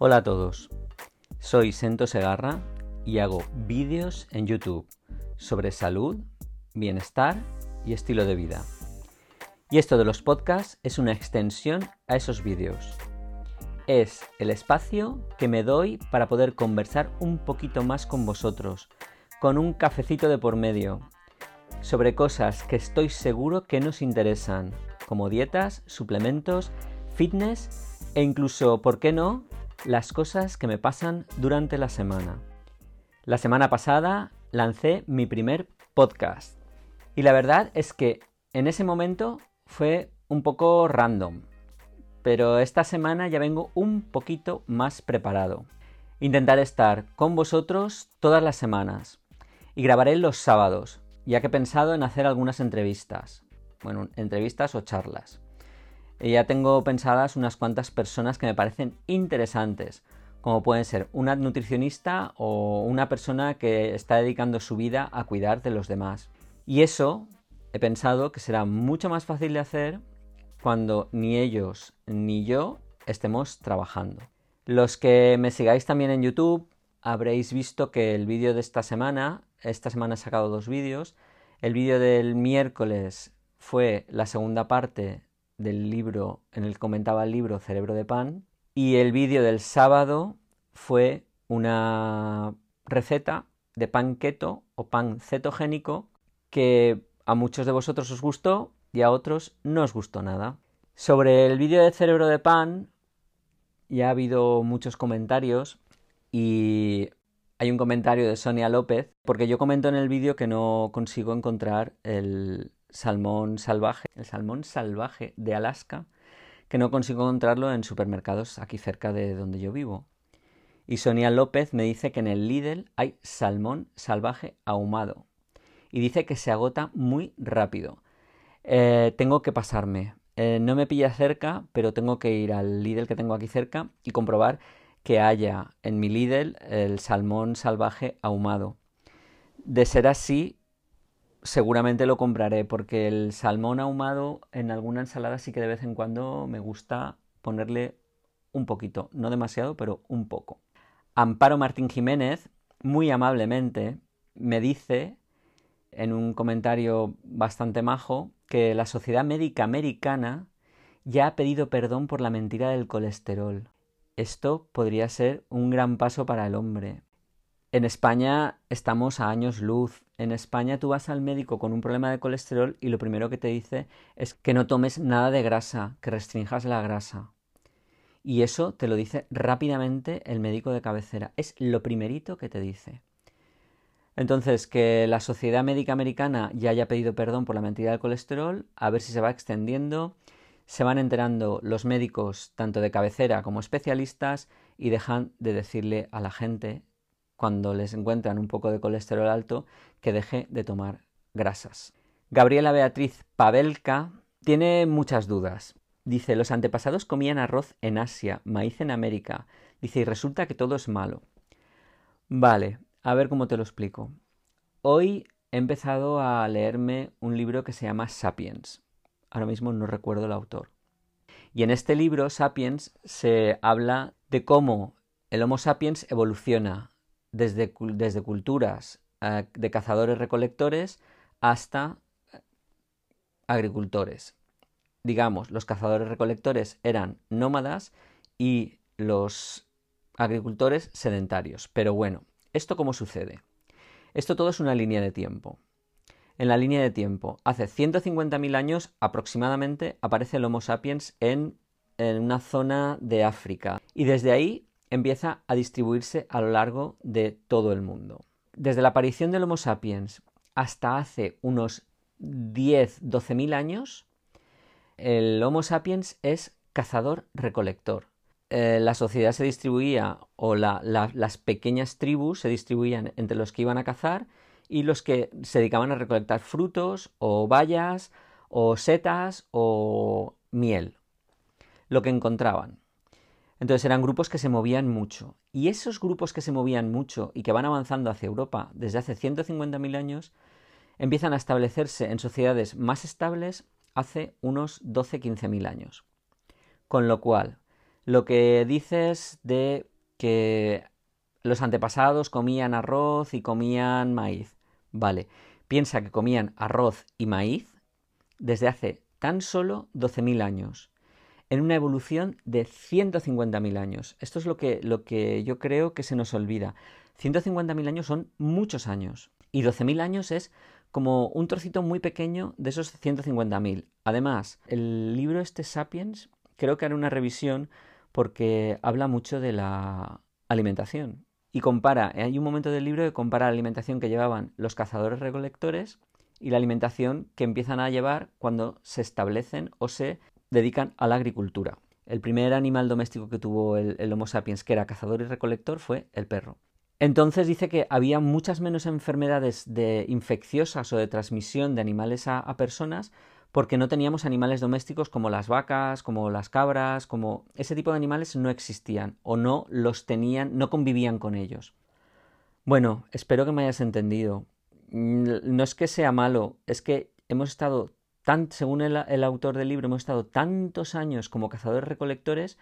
Hola a todos, soy Sento Segarra y hago vídeos en YouTube sobre salud, bienestar y estilo de vida. Y esto de los podcasts es una extensión a esos vídeos. Es el espacio que me doy para poder conversar un poquito más con vosotros, con un cafecito de por medio, sobre cosas que estoy seguro que nos interesan, como dietas, suplementos, fitness e incluso, ¿por qué no?, las cosas que me pasan durante la semana. La semana pasada lancé mi primer podcast y la verdad es que en ese momento fue un poco random, pero esta semana ya vengo un poquito más preparado. Intentaré estar con vosotros todas las semanas y grabaré los sábados, ya que he pensado en hacer algunas entrevistas. Bueno, entrevistas o charlas. Y ya tengo pensadas unas cuantas personas que me parecen interesantes, como pueden ser una nutricionista o una persona que está dedicando su vida a cuidar de los demás. Y eso he pensado que será mucho más fácil de hacer cuando ni ellos ni yo estemos trabajando. Los que me sigáis también en YouTube habréis visto que el vídeo de esta semana, esta semana he sacado dos vídeos, el vídeo del miércoles fue la segunda parte del libro en el que comentaba el libro Cerebro de Pan y el vídeo del sábado fue una receta de pan keto o pan cetogénico que a muchos de vosotros os gustó y a otros no os gustó nada. Sobre el vídeo de Cerebro de Pan ya ha habido muchos comentarios y hay un comentario de Sonia López porque yo comento en el vídeo que no consigo encontrar el, salmón salvaje, el salmón salvaje de Alaska, que no consigo encontrarlo en supermercados aquí cerca de donde yo vivo. Y Sonia López me dice que en el Lidl hay salmón salvaje ahumado. Y dice que se agota muy rápido. Eh, tengo que pasarme. Eh, no me pilla cerca, pero tengo que ir al Lidl que tengo aquí cerca y comprobar que haya en mi Lidl el salmón salvaje ahumado. De ser así, seguramente lo compraré porque el salmón ahumado en alguna ensalada sí que de vez en cuando me gusta ponerle un poquito, no demasiado, pero un poco. Amparo Martín Jiménez, muy amablemente, me dice en un comentario bastante majo que la Sociedad Médica Americana ya ha pedido perdón por la mentira del colesterol. Esto podría ser un gran paso para el hombre, en España estamos a años luz. En España tú vas al médico con un problema de colesterol y lo primero que te dice es que no tomes nada de grasa, que restringas la grasa. Y eso te lo dice rápidamente el médico de cabecera. Es lo primerito que te dice. Entonces, que la Sociedad Médica Americana ya haya pedido perdón por la mentira del colesterol, a ver si se va extendiendo, se van enterando los médicos, tanto de cabecera como especialistas, y dejan de decirle a la gente cuando les encuentran un poco de colesterol alto, que deje de tomar grasas. Gabriela Beatriz Pavelka tiene muchas dudas. Dice, los antepasados comían arroz en Asia, maíz en América. Dice, y resulta que todo es malo. Vale, a ver cómo te lo explico. Hoy he empezado a leerme un libro que se llama Sapiens. Ahora mismo no recuerdo el autor. Y en este libro, Sapiens, se habla de cómo el Homo sapiens evoluciona desde, desde culturas eh, de cazadores-recolectores hasta eh, agricultores. Digamos, los cazadores-recolectores eran nómadas y los agricultores sedentarios. Pero bueno, ¿esto cómo sucede? Esto todo es una línea de tiempo. En la línea de tiempo, hace 150.000 años aproximadamente aparece el Homo sapiens en, en una zona de África y desde ahí empieza a distribuirse a lo largo de todo el mundo. Desde la aparición del Homo sapiens hasta hace unos 10-12 mil años, el Homo sapiens es cazador-recolector. Eh, la sociedad se distribuía, o las pequeñas tribus se distribuían entre los que iban a cazar y los que se dedicaban a recolectar frutos, o bayas, o setas, o miel, lo que encontraban. Entonces eran grupos que se movían mucho. Y esos grupos que se movían mucho y que van avanzando hacia Europa desde hace 150.000 años, empiezan a establecerse en sociedades más estables hace unos 12-15.000 años. Con lo cual, lo que dices de que los antepasados comían arroz y comían maíz. Vale, piensa que comían arroz y maíz desde hace tan solo 12.000 años, en una evolución de 150.000 años. Esto es lo que, lo que yo creo que se nos olvida. 150.000 años son muchos años y 12.000 años es como un trocito muy pequeño de esos 150.000. Además, el libro este Sapiens creo que haré una revisión porque habla mucho de la alimentación y compara, hay un momento del libro que compara la alimentación que llevaban los cazadores recolectores y la alimentación que empiezan a llevar cuando se establecen o se dedican a la agricultura. El primer animal doméstico que tuvo el, Homo sapiens, que era cazador y recolector, fue el perro. Entonces dice que había muchas menos enfermedades de infecciosas o de transmisión de animales a, personas porque no teníamos animales domésticos como las vacas, como las cabras, como ese tipo de animales no existían o no los tenían, no convivían con ellos. Bueno, espero que me hayas entendido. Mm, no es que sea malo, es que hemos estado según el, el autor del libro, hemos estado tantos años como cazadores recolectores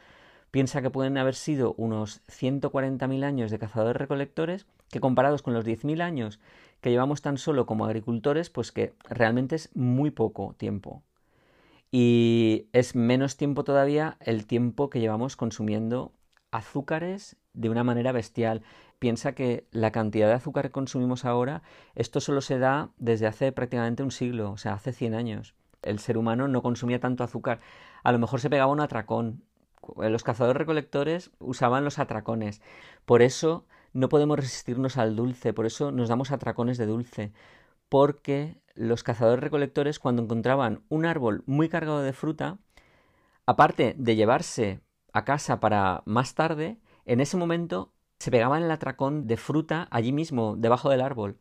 Piensa que pueden haber sido unos 140.000 años de cazadores-recolectores, que comparados con los 10.000 años que llevamos tan solo como agricultores, pues que realmente es muy poco tiempo. Y es menos tiempo todavía el tiempo que llevamos consumiendo azúcares de una manera bestial. Piensa que la cantidad de azúcar que consumimos ahora, esto solo se da desde hace prácticamente un siglo, o sea, hace 100 años. El ser humano no consumía tanto azúcar. A lo mejor se pegaba un atracón, los cazadores recolectores usaban los atracones. Por eso no podemos resistirnos al dulce, por eso nos damos atracones de dulce. Porque los cazadores recolectores cuando encontraban un árbol muy cargado de fruta, aparte de llevarse a casa para más tarde, en ese momento se pegaban el atracón de fruta allí mismo, debajo del árbol.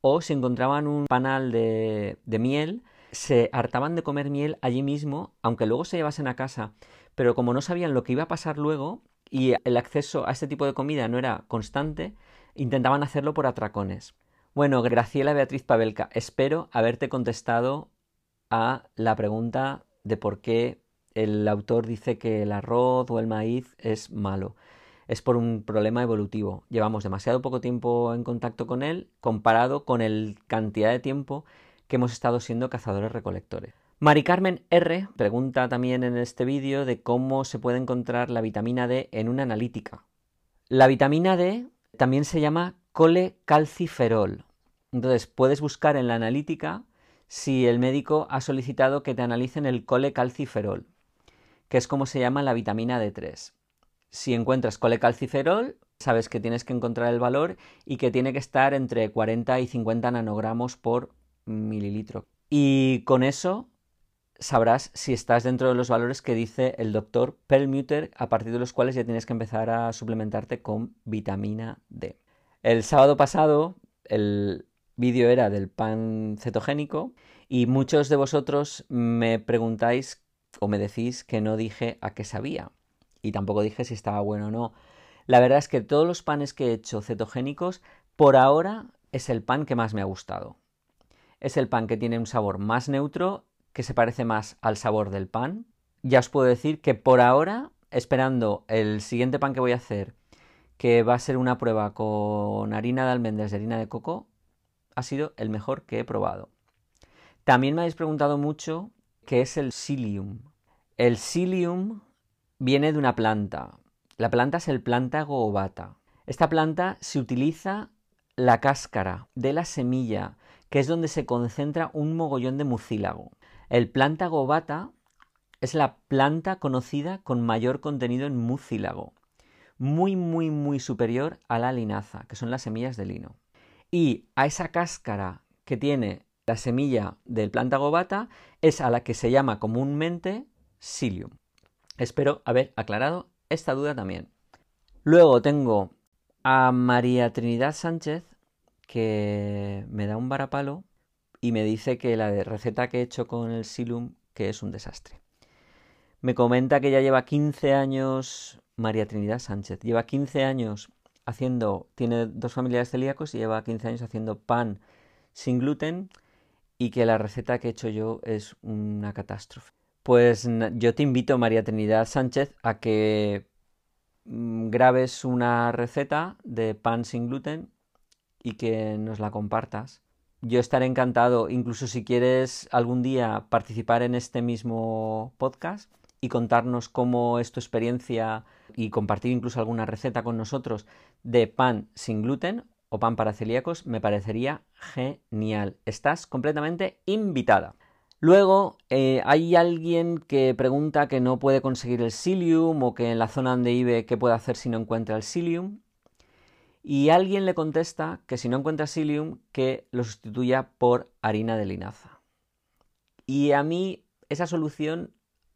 O si encontraban un panal de, de miel, se hartaban de comer miel allí mismo, aunque luego se llevasen a casa pero como no sabían lo que iba a pasar luego y el acceso a este tipo de comida no era constante, intentaban hacerlo por atracones. Bueno, Graciela Beatriz Pavelka, espero haberte contestado a la pregunta de por qué el autor dice que el arroz o el maíz es malo. Es por un problema evolutivo. Llevamos demasiado poco tiempo en contacto con él comparado con la cantidad de tiempo que hemos estado siendo cazadores recolectores. Mari Carmen R pregunta también en este vídeo de cómo se puede encontrar la vitamina D en una analítica. La vitamina D también se llama colecalciferol. Entonces puedes buscar en la analítica si el médico ha solicitado que te analicen el colecalciferol, que es como se llama la vitamina D3. Si encuentras colecalciferol, sabes que tienes que encontrar el valor y que tiene que estar entre 40 y 50 nanogramos por mililitro. Y con eso sabrás si estás dentro de los valores que dice el doctor Perlmutter, a partir de los cuales ya tienes que empezar a suplementarte con vitamina D. El sábado pasado el vídeo era del pan cetogénico y muchos de vosotros me preguntáis o me decís que no dije a qué sabía y tampoco dije si estaba bueno o no. La verdad es que todos los panes que he hecho cetogénicos por ahora es el pan que más me ha gustado. Es el pan que tiene un sabor más neutro que se parece más al sabor del pan. Ya os puedo decir que por ahora, esperando el siguiente pan que voy a hacer, que va a ser una prueba con harina de almendras y harina de coco, ha sido el mejor que he probado. También me habéis preguntado mucho qué es el psyllium. El psyllium viene de una planta. La planta es el plántago ovata. Esta planta se utiliza la cáscara de la semilla, que es donde se concentra un mogollón de mucílago. El plántago bata es la planta conocida con mayor contenido en mucílago, muy, muy, muy superior a la linaza, que son las semillas de lino. Y a esa cáscara que tiene la semilla del plántago bata es a la que se llama comúnmente psyllium. Espero haber aclarado esta duda también. Luego tengo a María Trinidad Sánchez, que me da un varapalo y me dice que la receta que he hecho con el Silum que es un desastre. Me comenta que ya lleva 15 años, María Trinidad Sánchez, lleva 15 años haciendo, tiene dos familiares celíacos y lleva 15 años haciendo pan sin gluten y que la receta que he hecho yo es una catástrofe. Pues yo te invito, María Trinidad Sánchez, a que mm, grabes una receta de pan sin gluten y que nos la compartas. Yo estaré encantado, incluso si quieres algún día participar en este mismo podcast y contarnos cómo es tu experiencia y compartir incluso alguna receta con nosotros de pan sin gluten o pan para celíacos, me parecería genial. Estás completamente invitada. Luego eh, hay alguien que pregunta que no puede conseguir el psyllium o que en la zona donde vive qué puede hacer si no encuentra el psyllium. Y alguien le contesta que si no encuentra psyllium que lo sustituya por harina de linaza. Y a mí esa solución,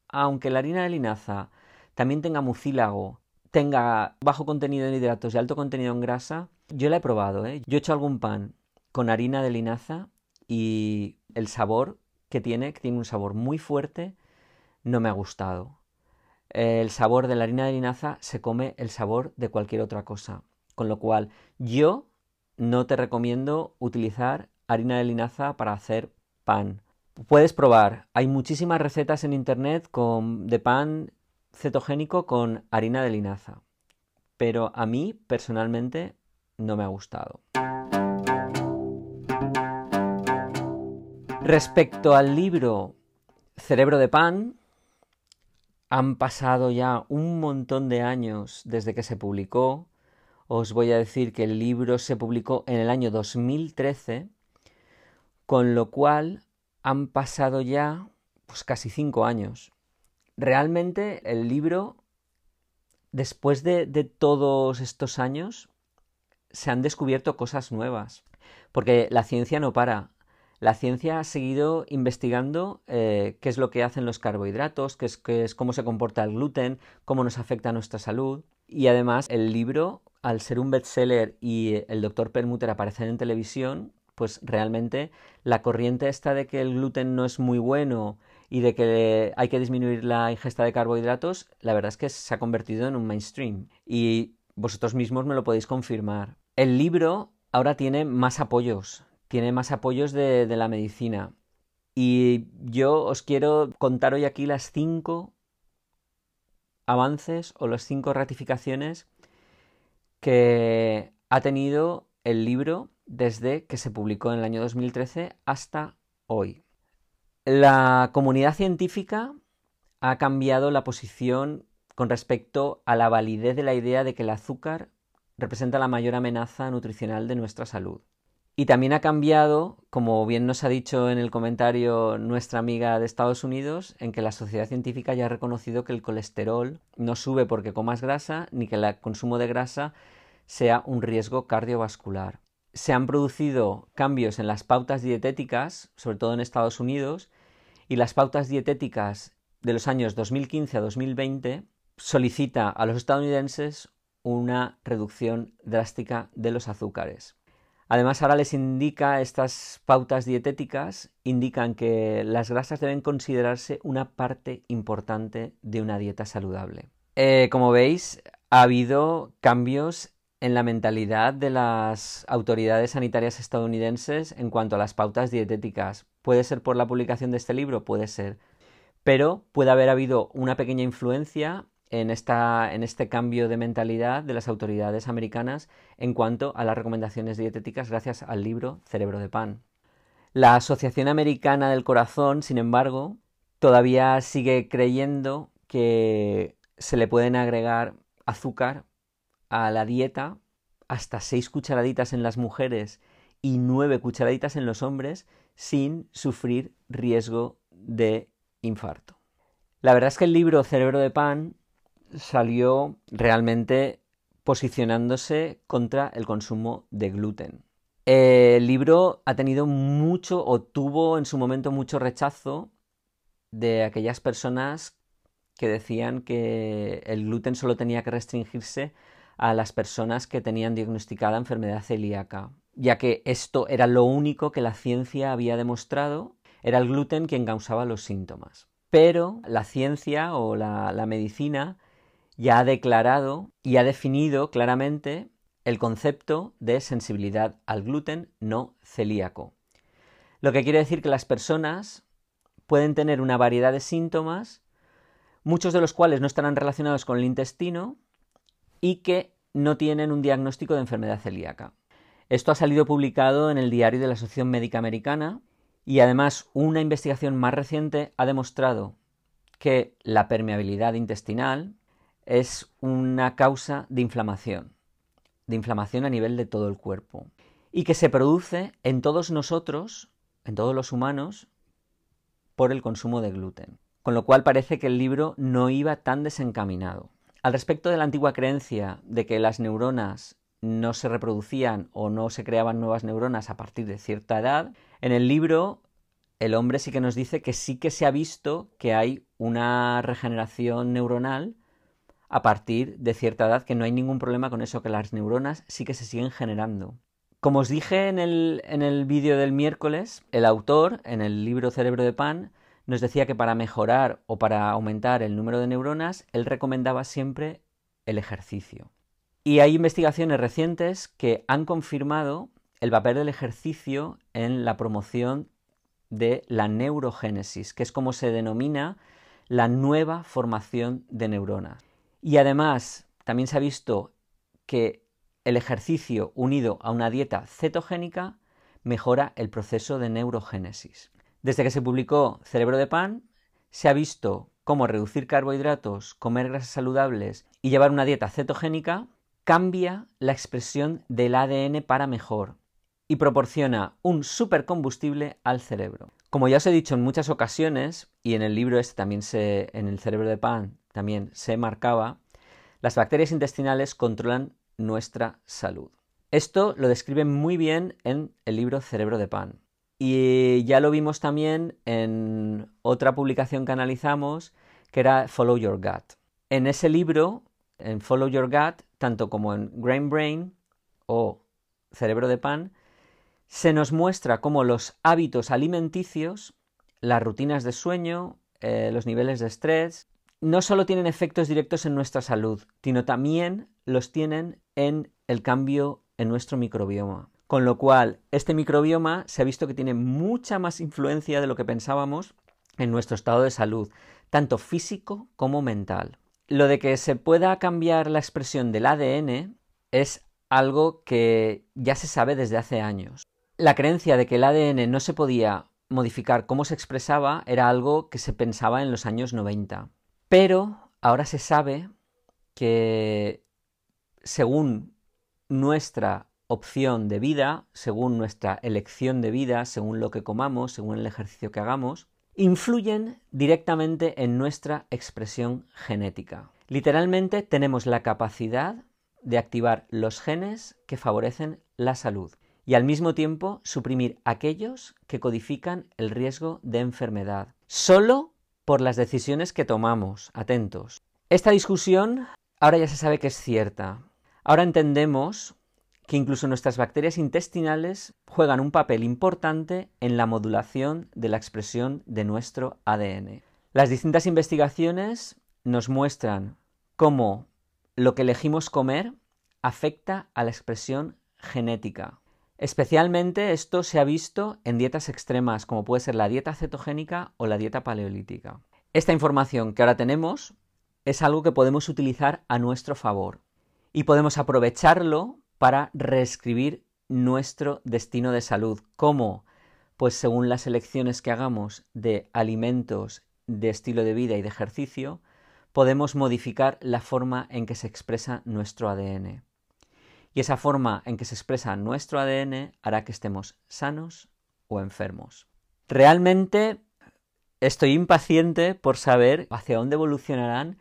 aunque la harina de linaza también tenga mucílago, tenga bajo contenido en hidratos y alto contenido en grasa, yo la he probado. ¿eh? Yo he hecho algún pan con harina de linaza y el sabor que tiene, que tiene un sabor muy fuerte, no me ha gustado. El sabor de la harina de linaza se come el sabor de cualquier otra cosa. Con lo cual, yo no te recomiendo utilizar harina de linaza para hacer pan. Puedes probar, hay muchísimas recetas en internet de pan cetogénico con harina de linaza. Pero a mí, personalmente, no me ha gustado. Respecto al libro Cerebro de Pan, han pasado ya un montón de años desde que se publicó. Os voy a decir que el libro se publicó en el año 2013, con lo cual han pasado ya pues, casi cinco años. Realmente el libro, después de, de todos estos años, se han descubierto cosas nuevas, porque la ciencia no para la ciencia ha seguido investigando eh, qué es lo que hacen los carbohidratos, qué es, es, cómo se comporta el gluten, cómo nos afecta nuestra salud. Y además el libro, al ser un bestseller y el doctor Permuter aparecer en televisión, pues realmente la corriente esta de que el gluten no es muy bueno y de que hay que disminuir la ingesta de carbohidratos, la verdad es que se ha convertido en un mainstream. Y vosotros mismos me lo podéis confirmar. El libro ahora tiene más apoyos tiene más apoyos de, la medicina. Y yo os quiero contar hoy aquí las cinco avances o las cinco ratificaciones que ha tenido el libro desde que se publicó en el año 2013 hasta hoy. La comunidad científica ha cambiado la posición con respecto a la validez de la idea de que el azúcar representa la mayor amenaza nutricional de nuestra salud. Y también ha cambiado, como bien nos ha dicho en el comentario nuestra amiga de Estados Unidos, en que la sociedad científica ya ha reconocido que el colesterol no sube porque comas grasa, ni que el consumo de grasa sea un riesgo cardiovascular. Se han producido cambios en las pautas dietéticas, sobre todo en Estados Unidos, y las pautas dietéticas de los años 2015 a 2020 solicita a los estadounidenses una reducción drástica de los azúcares. Además, ahora les indica estas pautas dietéticas, indican que las grasas deben considerarse una parte importante de una dieta saludable. Eh, como veis, ha habido cambios en la mentalidad de las autoridades sanitarias estadounidenses en cuanto a las pautas dietéticas. ¿Puede ser por la publicación de este libro? Puede ser. Pero puede haber habido una pequeña influencia en, esta, en este cambio de mentalidad de las autoridades americanas en cuanto a las recomendaciones dietéticas gracias al libro Cerebro de Pan. La Asociación Americana del Corazón, sin embargo, todavía sigue creyendo que se le pueden agregar azúcar a la dieta hasta seis cucharaditas en las mujeres y nueve cucharaditas en los hombres sin sufrir riesgo de infarto. La verdad es que el libro Cerebro de Pan salió realmente posicionándose contra el consumo de gluten. El libro ha tenido mucho o tuvo en su momento mucho rechazo de aquellas personas que decían que el gluten solo tenía que restringirse a las personas que tenían diagnosticada enfermedad celíaca, ya que esto era lo único que la ciencia había demostrado, era el gluten quien causaba los síntomas. Pero la ciencia o la, la medicina ya ha declarado y ha definido claramente el concepto de sensibilidad al gluten no celíaco. Lo que quiere decir que las personas pueden tener una variedad de síntomas, muchos de los cuales no estarán relacionados con el intestino y que no tienen un diagnóstico de enfermedad celíaca. Esto ha salido publicado en el diario de la Asociación Médica Americana y además una investigación más reciente ha demostrado que la permeabilidad intestinal es una causa de inflamación, de inflamación a nivel de todo el cuerpo y que se produce en todos nosotros, en todos los humanos, por el consumo de gluten. Con lo cual parece que el libro no iba tan desencaminado. Al respecto de la antigua creencia de que las neuronas no se reproducían o no se creaban nuevas neuronas a partir de cierta edad, en el libro el hombre sí que nos dice que sí que se ha visto que hay una regeneración neuronal a partir de cierta edad, que no hay ningún problema con eso, que las neuronas sí que se siguen generando. Como os dije en el, en el vídeo del miércoles, el autor, en el libro Cerebro de Pan, nos decía que para mejorar o para aumentar el número de neuronas, él recomendaba siempre el ejercicio. Y hay investigaciones recientes que han confirmado el papel del ejercicio en la promoción de la neurogénesis, que es como se denomina la nueva formación de neuronas. Y además, también se ha visto que el ejercicio unido a una dieta cetogénica mejora el proceso de neurogénesis. Desde que se publicó Cerebro de Pan, se ha visto cómo reducir carbohidratos, comer grasas saludables y llevar una dieta cetogénica cambia la expresión del ADN para mejor y proporciona un supercombustible al cerebro. Como ya os he dicho en muchas ocasiones, y en el libro este también se, en el cerebro de pan también se marcaba, las bacterias intestinales controlan nuestra salud. Esto lo describe muy bien en el libro Cerebro de Pan. Y ya lo vimos también en otra publicación que analizamos, que era Follow Your Gut. En ese libro, en Follow Your Gut, tanto como en Grain Brain o Cerebro de Pan, se nos muestra cómo los hábitos alimenticios, las rutinas de sueño, eh, los niveles de estrés, no solo tienen efectos directos en nuestra salud, sino también los tienen en el cambio en nuestro microbioma. Con lo cual, este microbioma se ha visto que tiene mucha más influencia de lo que pensábamos en nuestro estado de salud, tanto físico como mental. Lo de que se pueda cambiar la expresión del ADN es algo que ya se sabe desde hace años. La creencia de que el ADN no se podía modificar cómo se expresaba era algo que se pensaba en los años 90. Pero ahora se sabe que según nuestra opción de vida, según nuestra elección de vida, según lo que comamos, según el ejercicio que hagamos, influyen directamente en nuestra expresión genética. Literalmente tenemos la capacidad de activar los genes que favorecen la salud y al mismo tiempo suprimir aquellos que codifican el riesgo de enfermedad. Solo por las decisiones que tomamos. Atentos. Esta discusión ahora ya se sabe que es cierta. Ahora entendemos que incluso nuestras bacterias intestinales juegan un papel importante en la modulación de la expresión de nuestro ADN. Las distintas investigaciones nos muestran cómo lo que elegimos comer afecta a la expresión genética. Especialmente esto se ha visto en dietas extremas, como puede ser la dieta cetogénica o la dieta paleolítica. Esta información que ahora tenemos es algo que podemos utilizar a nuestro favor y podemos aprovecharlo para reescribir nuestro destino de salud. ¿Cómo? Pues según las elecciones que hagamos de alimentos, de estilo de vida y de ejercicio, podemos modificar la forma en que se expresa nuestro ADN y esa forma en que se expresa nuestro ADN hará que estemos sanos o enfermos. Realmente estoy impaciente por saber hacia dónde evolucionarán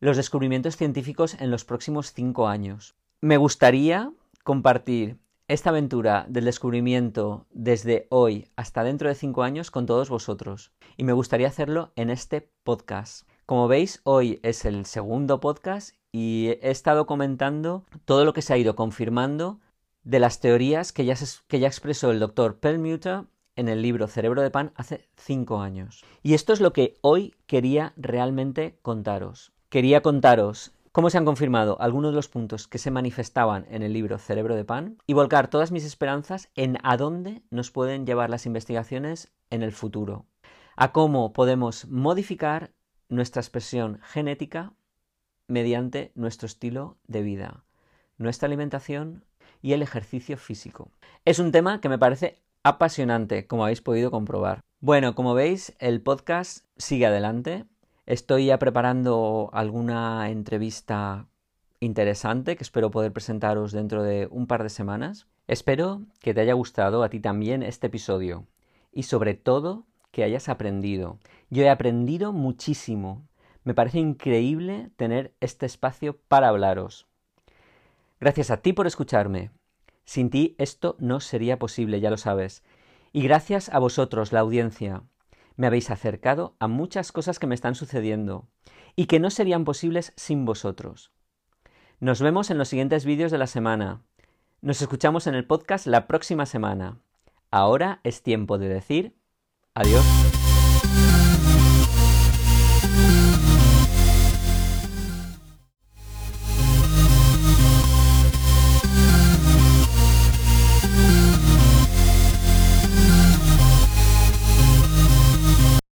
los descubrimientos científicos en los próximos cinco años. Me gustaría compartir esta aventura del descubrimiento desde hoy hasta dentro de cinco años con todos vosotros. Y me gustaría hacerlo en este podcast. Como veis, hoy es el segundo podcast y he estado comentando todo lo que se ha ido confirmando de las teorías que ya, que ya expresó el doctor Perlmutter en el libro Cerebro de Pan hace cinco años. Y esto es lo que hoy quería realmente contaros. Quería contaros cómo se han confirmado algunos de los puntos que se manifestaban en el libro Cerebro de Pan y volcar todas mis esperanzas en a dónde nos pueden llevar las investigaciones en el futuro. a cómo podemos modificar nuestra expresión genética mediante nuestro estilo de vida, nuestra alimentación y el ejercicio físico. Es un tema que me parece apasionante, como habéis podido comprobar. Bueno, como veis, el podcast sigue adelante. Estoy ya preparando alguna entrevista interesante que espero poder presentaros dentro de un par de semanas. Espero que te haya gustado a ti también este episodio y sobre todo que hayas aprendido. Yo he aprendido muchísimo. Me parece increíble tener este espacio para hablaros. Gracias a ti por escucharme. Sin ti esto no sería posible, ya lo sabes. Y gracias a vosotros, la audiencia. Me habéis acercado a muchas cosas que me están sucediendo y que no serían posibles sin vosotros. Nos vemos en los siguientes vídeos de la semana. Nos escuchamos en el podcast la próxima semana. Ahora es tiempo de decir adiós.